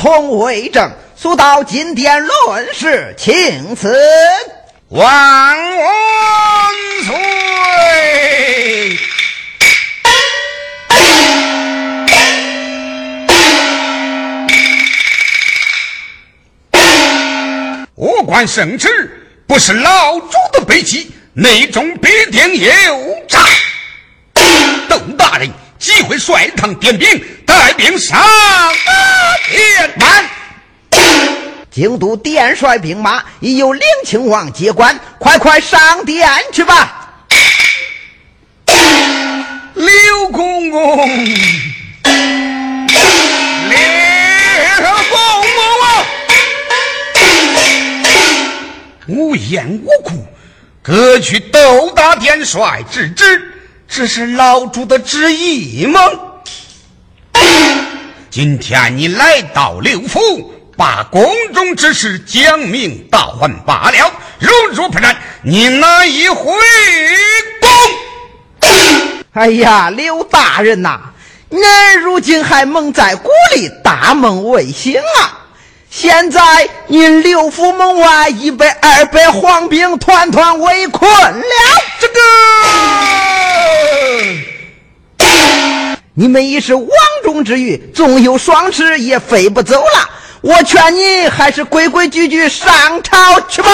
从为政，速到金殿论事，请辞。万万岁！我观圣旨。不是老朱的背弃，内中必定有诈。窦大人即会率堂点兵，带兵上天满。京都殿帅兵马已由陵亲王接管，快快上殿去吧。刘公公。刘公公无言无故，各去斗大殿帅之职，这是老主的旨意吗？今天你来到刘府，把宫中之事讲明道还罢了。如若不然，你难以回宫？哎呀，刘大人呐，俺如今还蒙在鼓里，大梦未醒啊！现在您六府门外已被二百黄兵团团围困了，这个你们已是王中之鱼，纵有双翅也飞不走了。我劝你还是规规矩矩上朝去吧。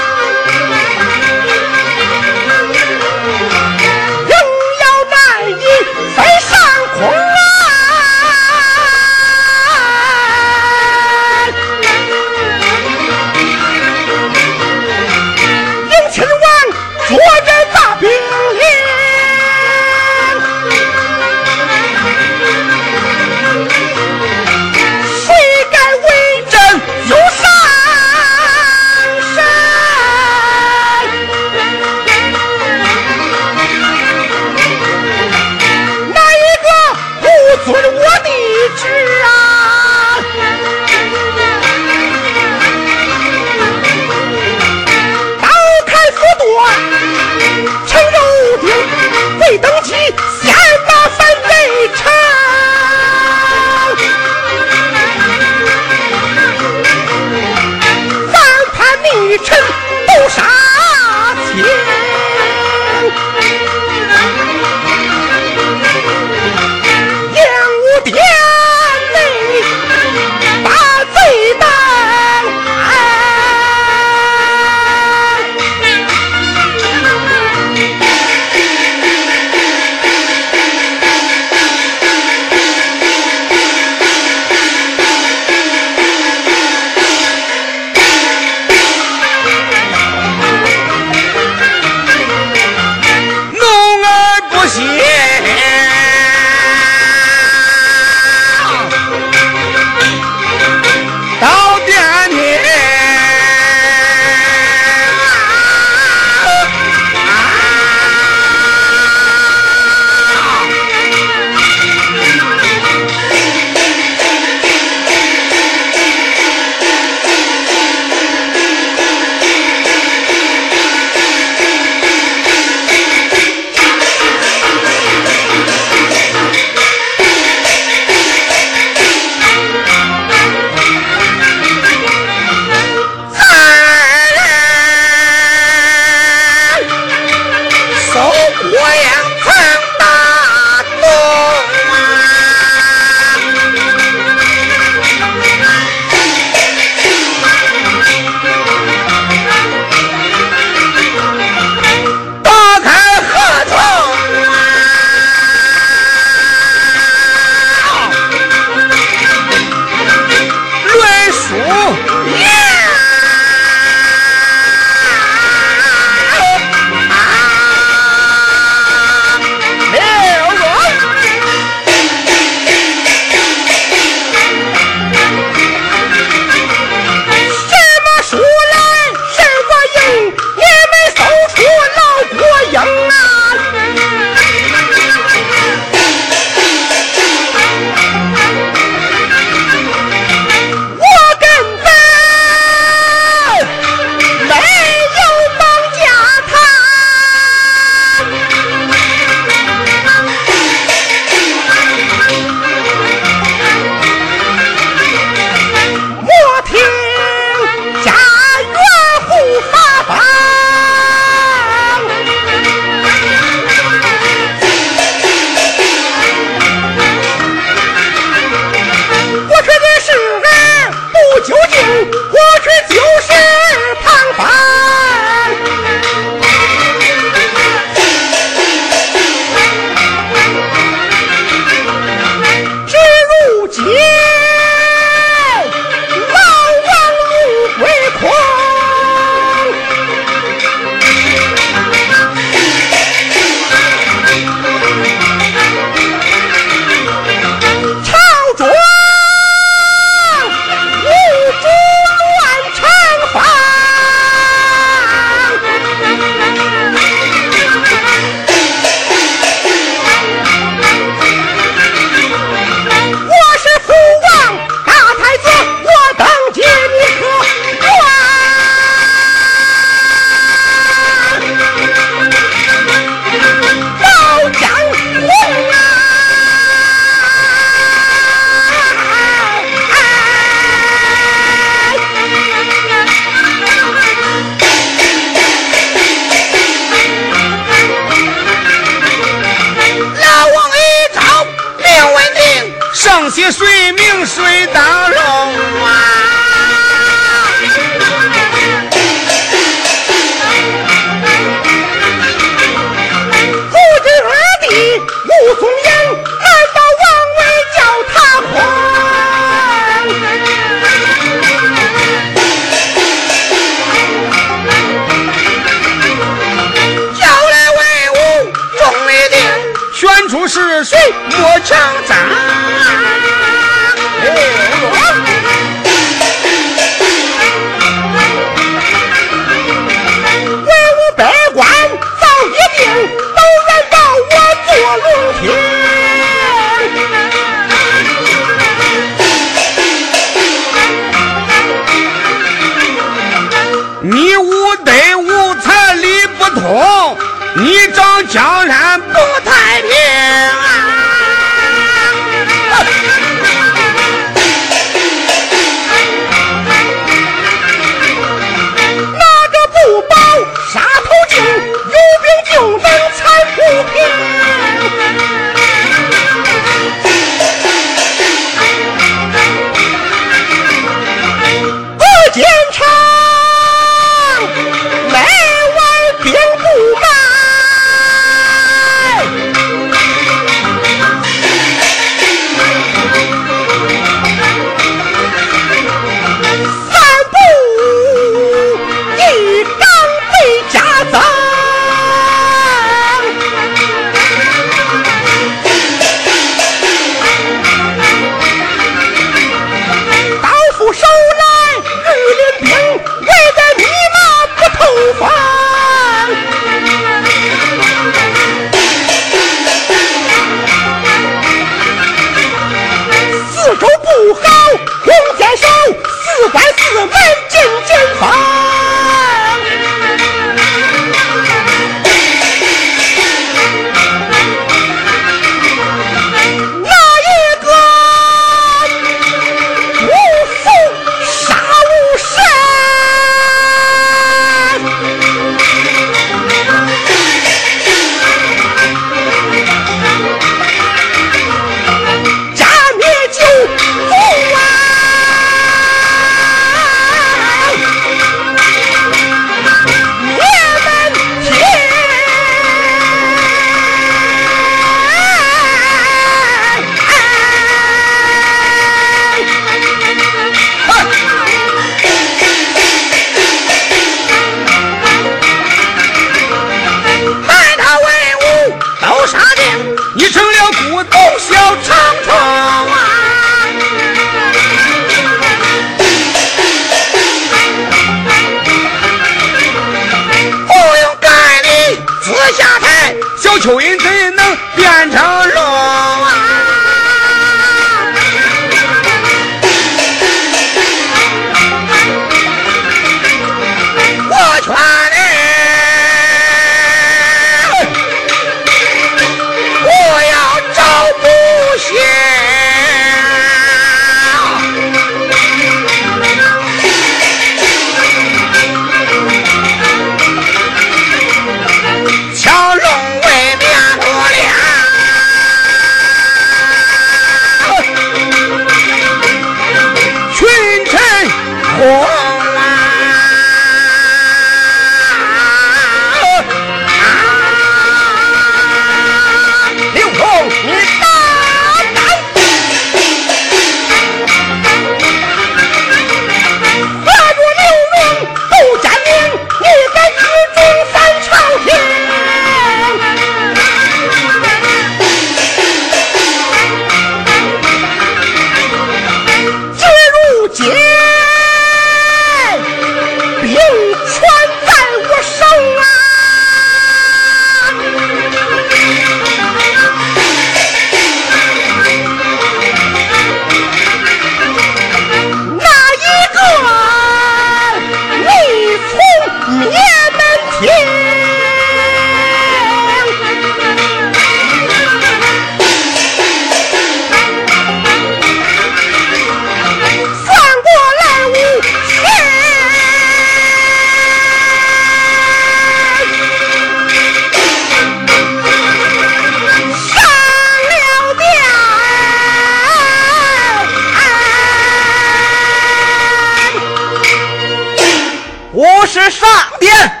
上殿。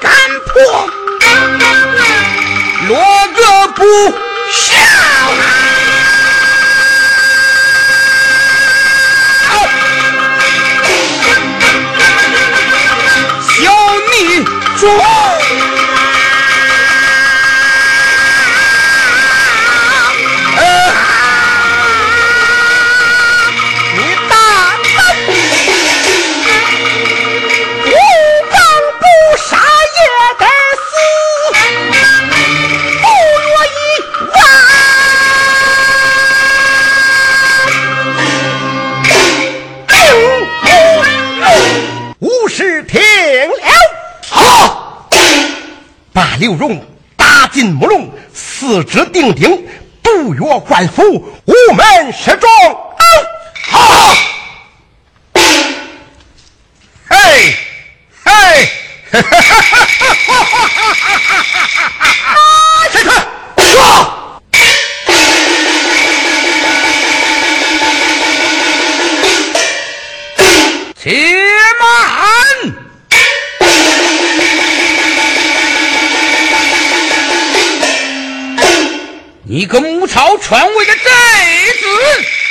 敢破，落个不孝。小女中。指定定，独约官府，午门失踪。朝传位的太子！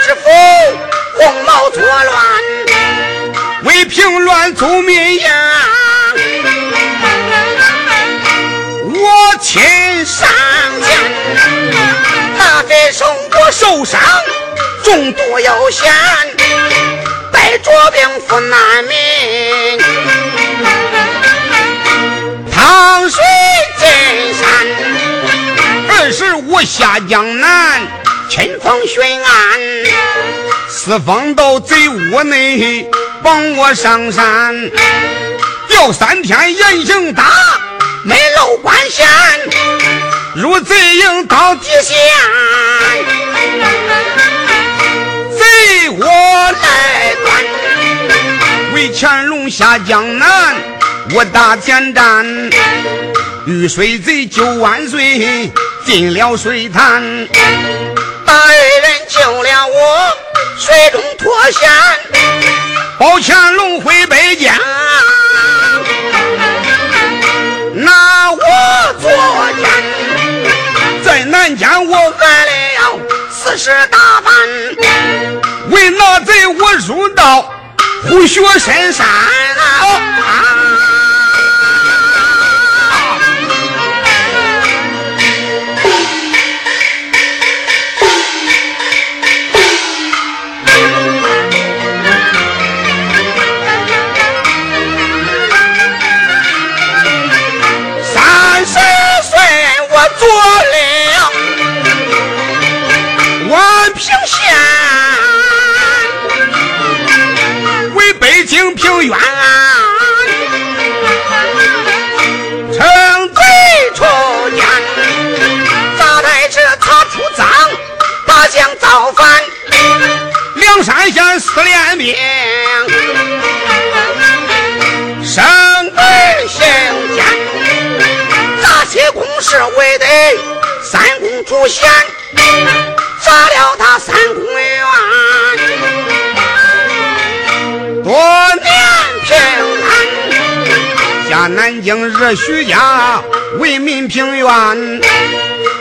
知否，红毛作乱，为平乱救民呀！我亲上将，他飞冲过受伤，中毒又险，带着兵扶难民，趟水进山，二十五下江南。四风到贼窝内帮我上山，吊三天严刑打，没漏官衔，入贼营当底线，贼我来端，为乾隆下江南，我打前站。遇水贼救万岁，进了水潭，大人救了我。水中脱险，保乾龙回北疆，拿我做监，在南疆我挨了四十大板，为那贼我入到虎穴深山啊！坐了宛平县，为北京平原，称最出将，早来时他出征，八将造反，梁山县四连兵。是为的三公主贤，杀了他三公园。多年平安，下南京日徐家为民平冤，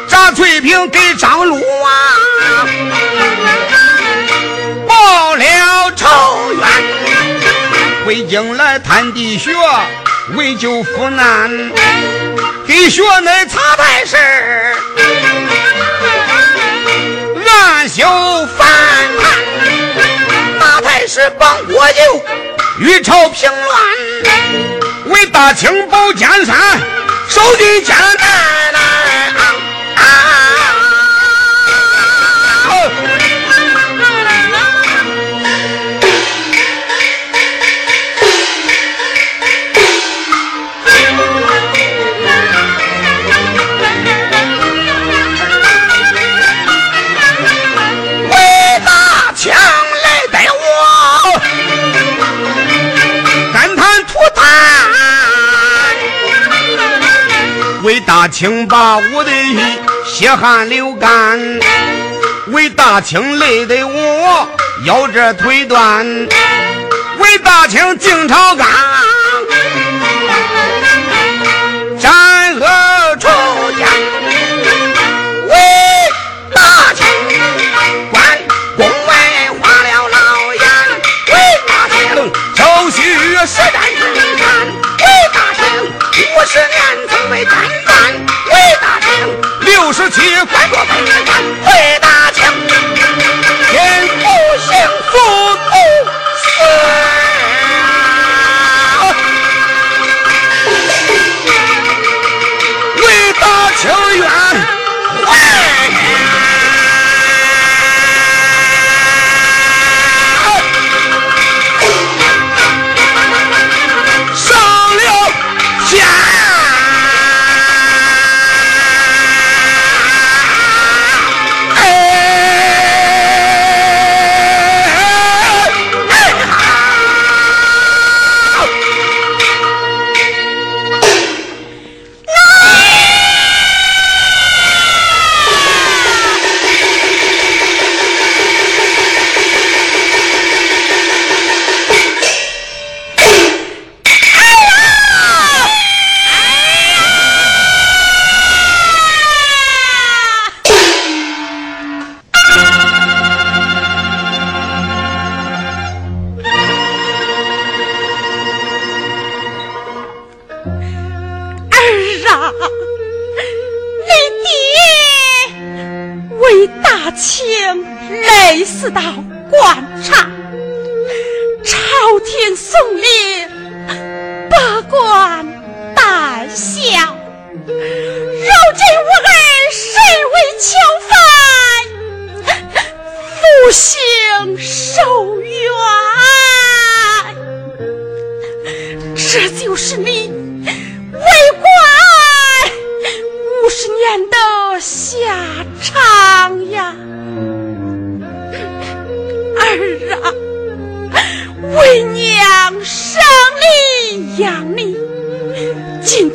炸翠屏给张禄啊，报了仇冤，回京来探地穴。为救父难，给学内查太师，暗修反叛，大太师帮国舅，与朝平乱，为大清保江山，守军艰难。大清把我的血汗流干，为大清累得我腰这腿断，为大清进朝纲，战恶出疆，为大清官宫外花了老眼，为大清周须实战之战，为大清五十年曾为战。六十七，关着本干，回大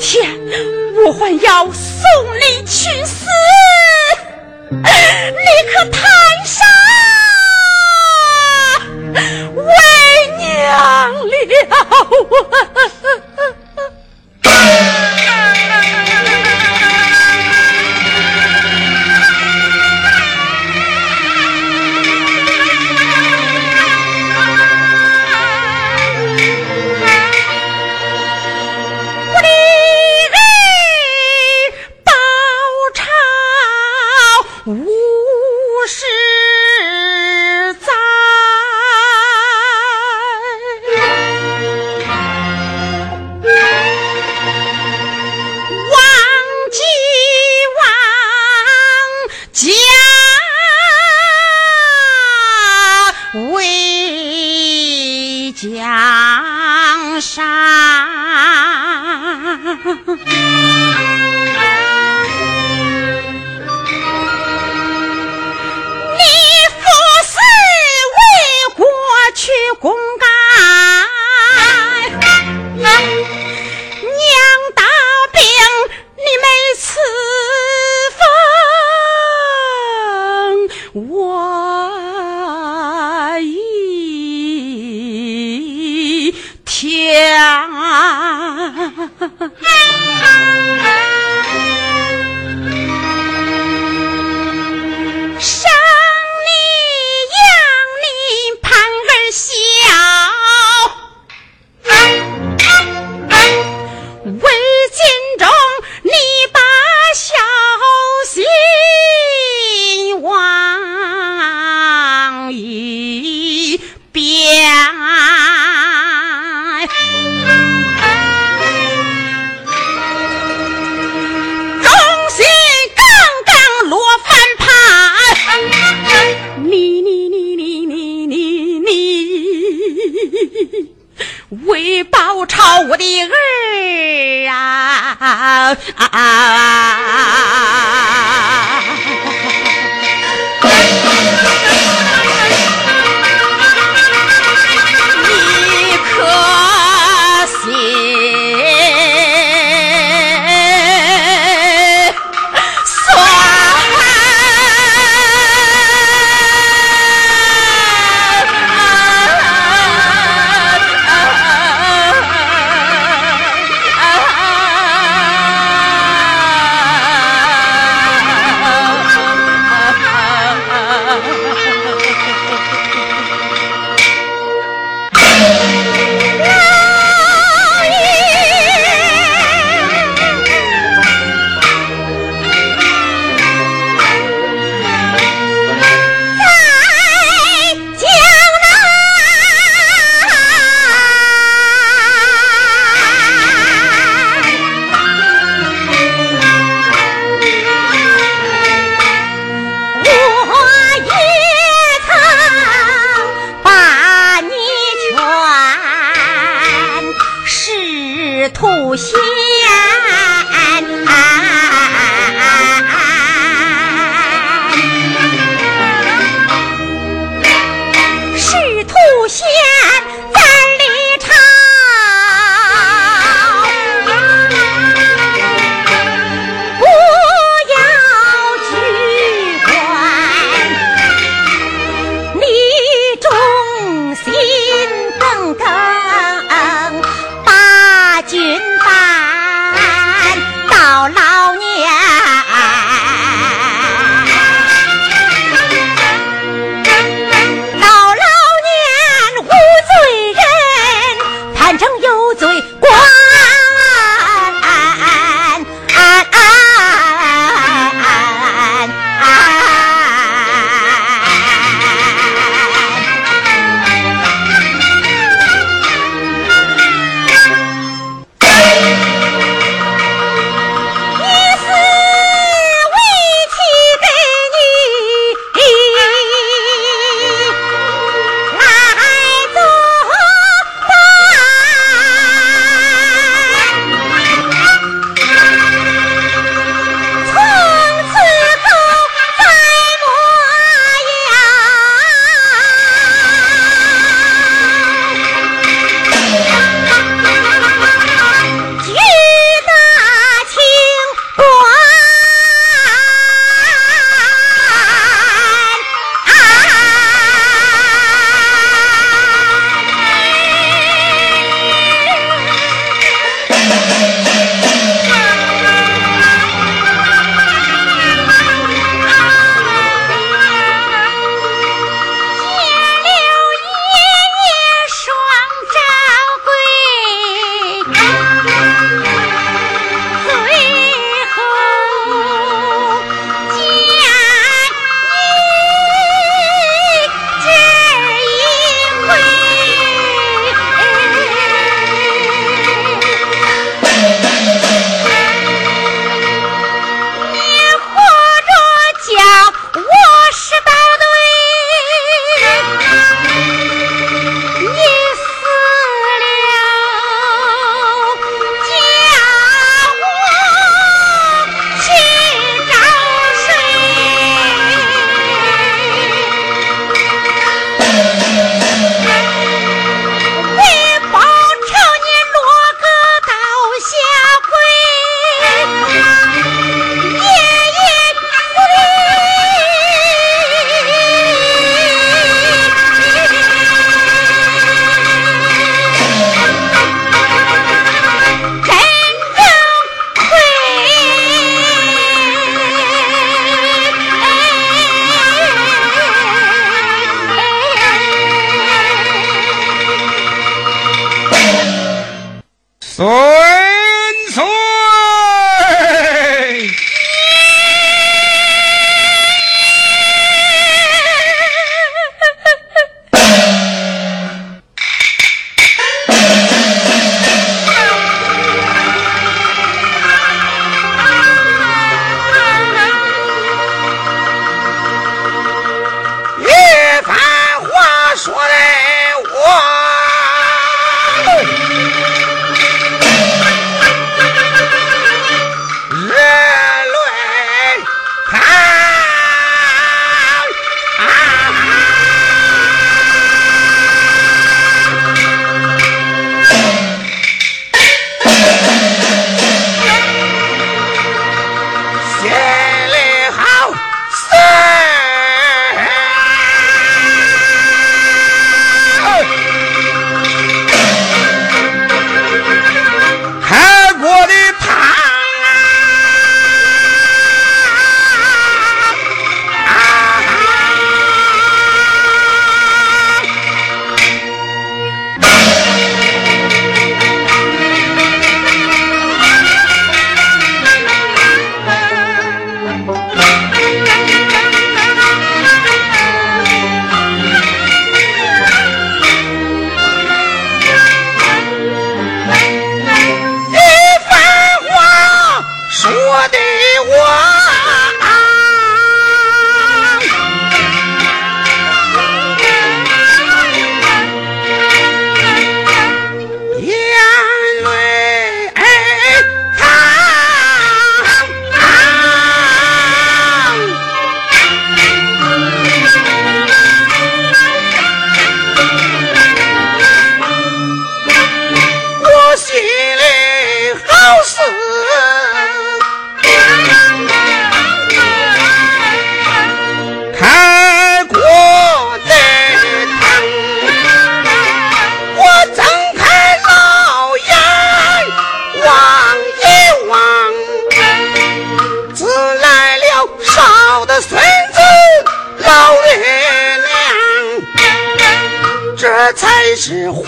天，我还要送你去死，你可贪生为娘了我。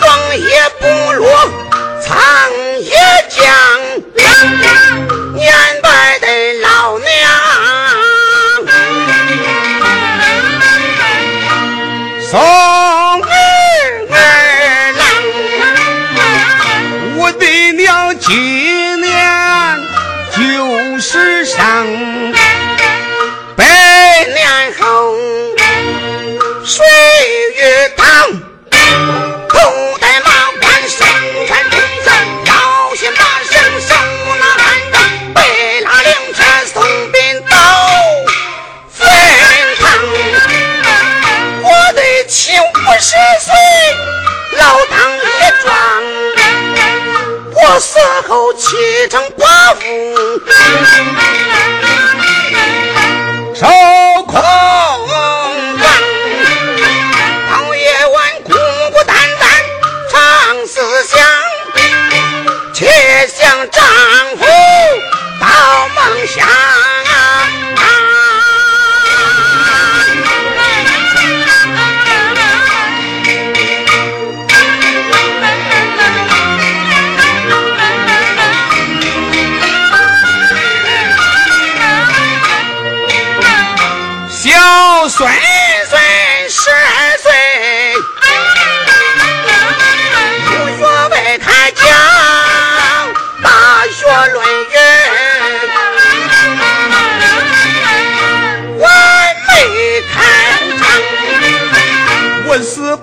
装也不落，藏也将，年。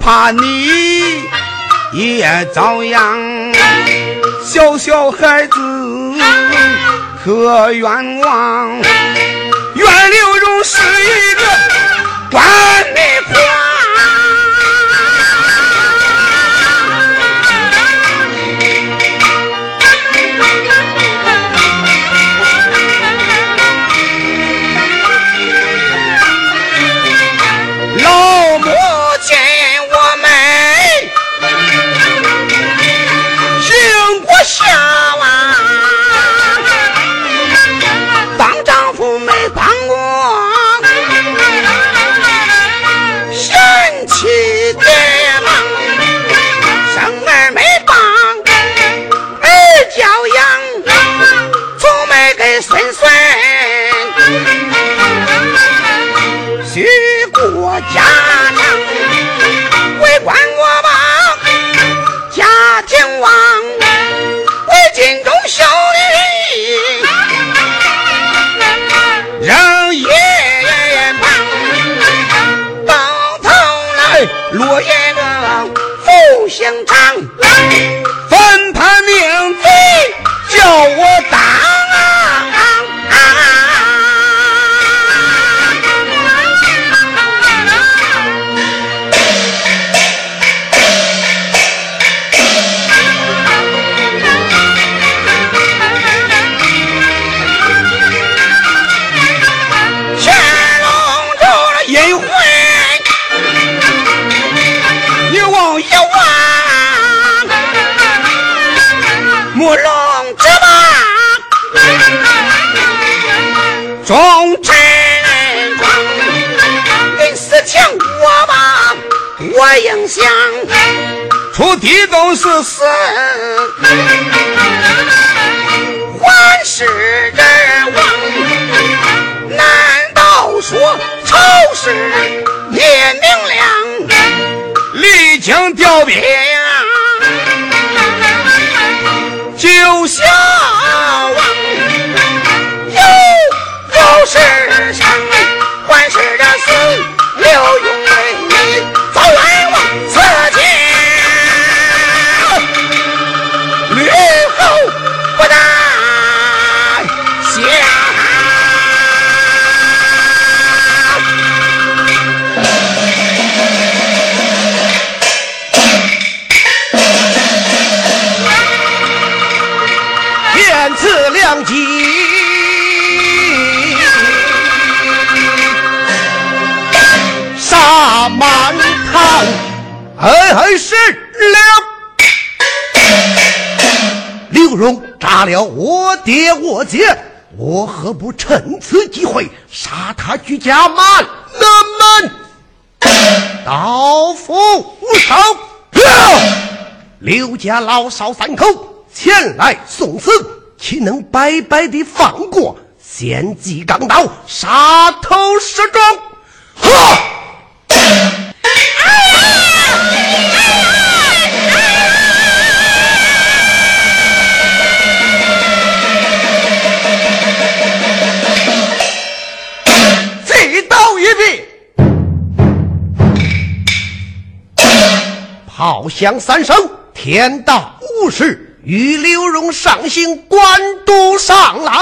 怕你也遭殃，小小孩子可冤枉。袁刘荣是一个官负心肠，分他命贼叫我当我应响，出地都是死，还是人亡。难道说仇是也明亮？历经调兵，就消亡，有有事成，还是这死刘堂，哎哎是了。刘荣杀了我爹我姐，我何不趁此机会杀他居家满门门？刀斧无手，刘家老少三口前来送死，岂能白白的放过？先祭钢刀，杀头示众！哈！炮响三声，天道无事，与刘荣上行官都上来。